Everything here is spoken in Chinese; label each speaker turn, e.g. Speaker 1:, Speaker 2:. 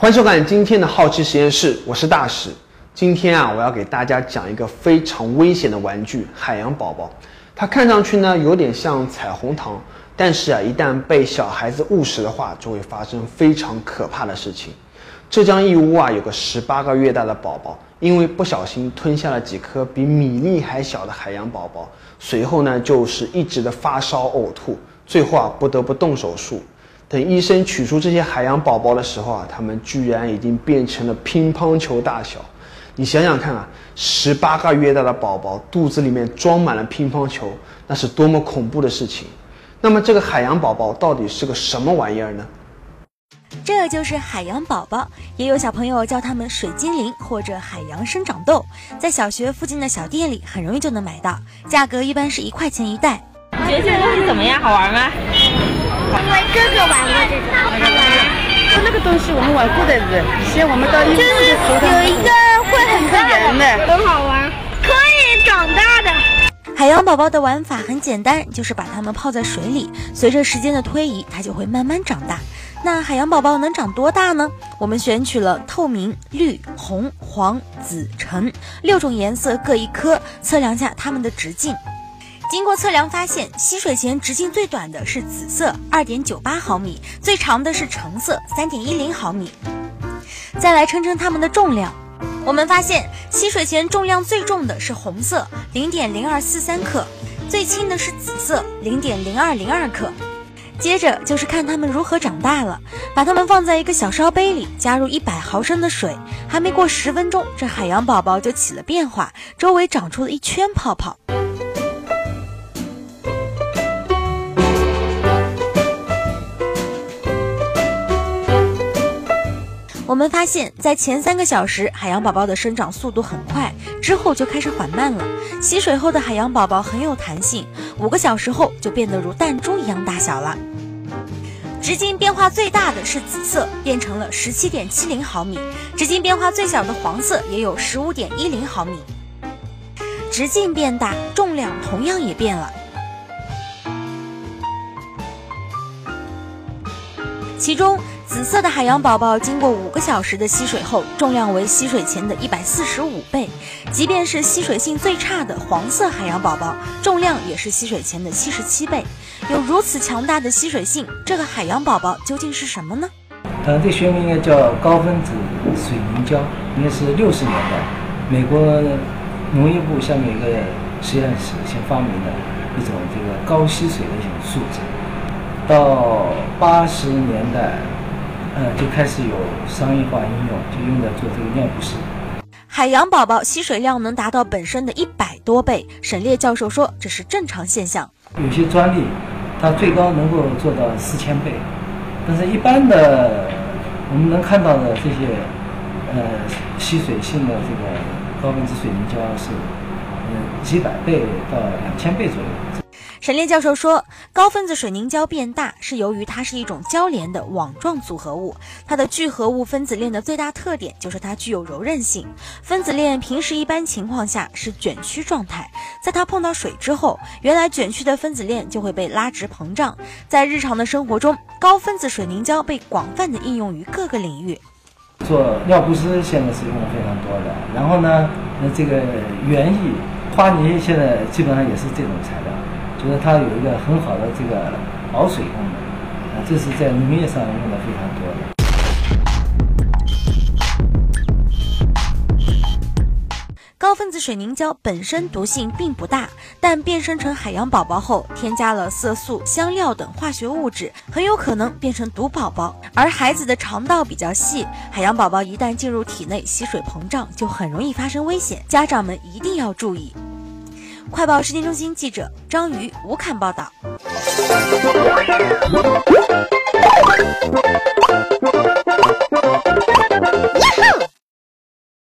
Speaker 1: 欢迎收看今天的好奇实验室，我是大使。今天啊，我要给大家讲一个非常危险的玩具——海洋宝宝。它看上去呢有点像彩虹糖，但是啊，一旦被小孩子误食的话，就会发生非常可怕的事情。浙江义乌啊，有个十八个月大的宝宝，因为不小心吞下了几颗比米粒还小的海洋宝宝，随后呢就是一直的发烧呕吐，最后啊不得不动手术。等医生取出这些海洋宝宝的时候啊，他们居然已经变成了乒乓球大小。你想想看啊，十八个月大的宝宝肚子里面装满了乒乓球，那是多么恐怖的事情。那么这个海洋宝宝到底是个什么玩意儿呢？
Speaker 2: 这就是海洋宝宝，也有小朋友叫它们水精灵或者海洋生长豆，在小学附近的小店里很容易就能买到，价格一般是一块钱一袋。
Speaker 3: 觉得这个东西怎么样？好玩吗？
Speaker 4: 因为哥哥玩过这种，好玩。
Speaker 5: 那个东西我们玩过的是，以前我们到
Speaker 4: 就是有一个会很大的，很好玩，可以长大的。
Speaker 2: 海洋宝宝的玩法很简单，就是把它们泡在水里，随着时间的推移，它就会慢慢长大。那海洋宝宝能长多大呢？我们选取了透明、绿、红、黄、紫、橙六种颜色各一颗，测量下它们的直径。经过测量发现，吸水前直径最短的是紫色，二点九八毫米；最长的是橙色，三点一零毫米。再来称称它们的重量，我们发现吸水前重量最重的是红色，零点零二四三克；最轻的是紫色，零点零二零二克。接着就是看它们如何长大了，把它们放在一个小烧杯里，加入一百毫升的水，还没过十分钟，这海洋宝宝就起了变化，周围长出了一圈泡泡。我们发现，在前三个小时，海洋宝宝的生长速度很快，之后就开始缓慢了。吸水后的海洋宝宝很有弹性，五个小时后就变得如弹珠一样大小了。直径变化最大的是紫色，变成了十七点七零毫米；直径变化最小的黄色也有十五点一零毫米。直径变大，重量同样也变了。其中。紫色的海洋宝宝经过五个小时的吸水后，重量为吸水前的一百四十五倍。即便是吸水性最差的黄色海洋宝宝，重量也是吸水前的七十七倍。有如此强大的吸水性，这个海洋宝宝究竟是什么呢？
Speaker 6: 呃，这学名应该叫高分子水凝胶，应该是六十年代美国农业部下面一个实验室先发明的一种这个高吸水的一种树脂，到八十年代。呃，就开始有商业化应用，就用来做这个尿不湿。
Speaker 2: 海洋宝宝吸水量能达到本身的一百多倍，沈烈教授说这是正常现象。
Speaker 6: 有些专利，它最高能够做到四千倍，但是一般的我们能看到的这些呃吸水性的这个高分子水凝胶是嗯几百倍到两千倍左右。
Speaker 2: 陈烈教授说，高分子水凝胶变大是由于它是一种交联的网状组合物。它的聚合物分子链的最大特点就是它具有柔韧性。分子链平时一般情况下是卷曲状态，在它碰到水之后，原来卷曲的分子链就会被拉直膨胀。在日常的生活中，高分子水凝胶被广泛的应用于各个领域。
Speaker 6: 做尿不湿现在是用的非常多的。然后呢，那这个园艺花泥现在基本上也是这种材料。就是它有一个很好的这个保水功能，啊，这是在农业上用的非常多的。
Speaker 2: 高分子水凝胶本身毒性并不大，但变身成海洋宝宝后，添加了色素、香料等化学物质，很有可能变成毒宝宝。而孩子的肠道比较细，海洋宝宝一旦进入体内吸水膨胀，就很容易发生危险，家长们一定要注意。快报时间中心记者张瑜、吴侃报道。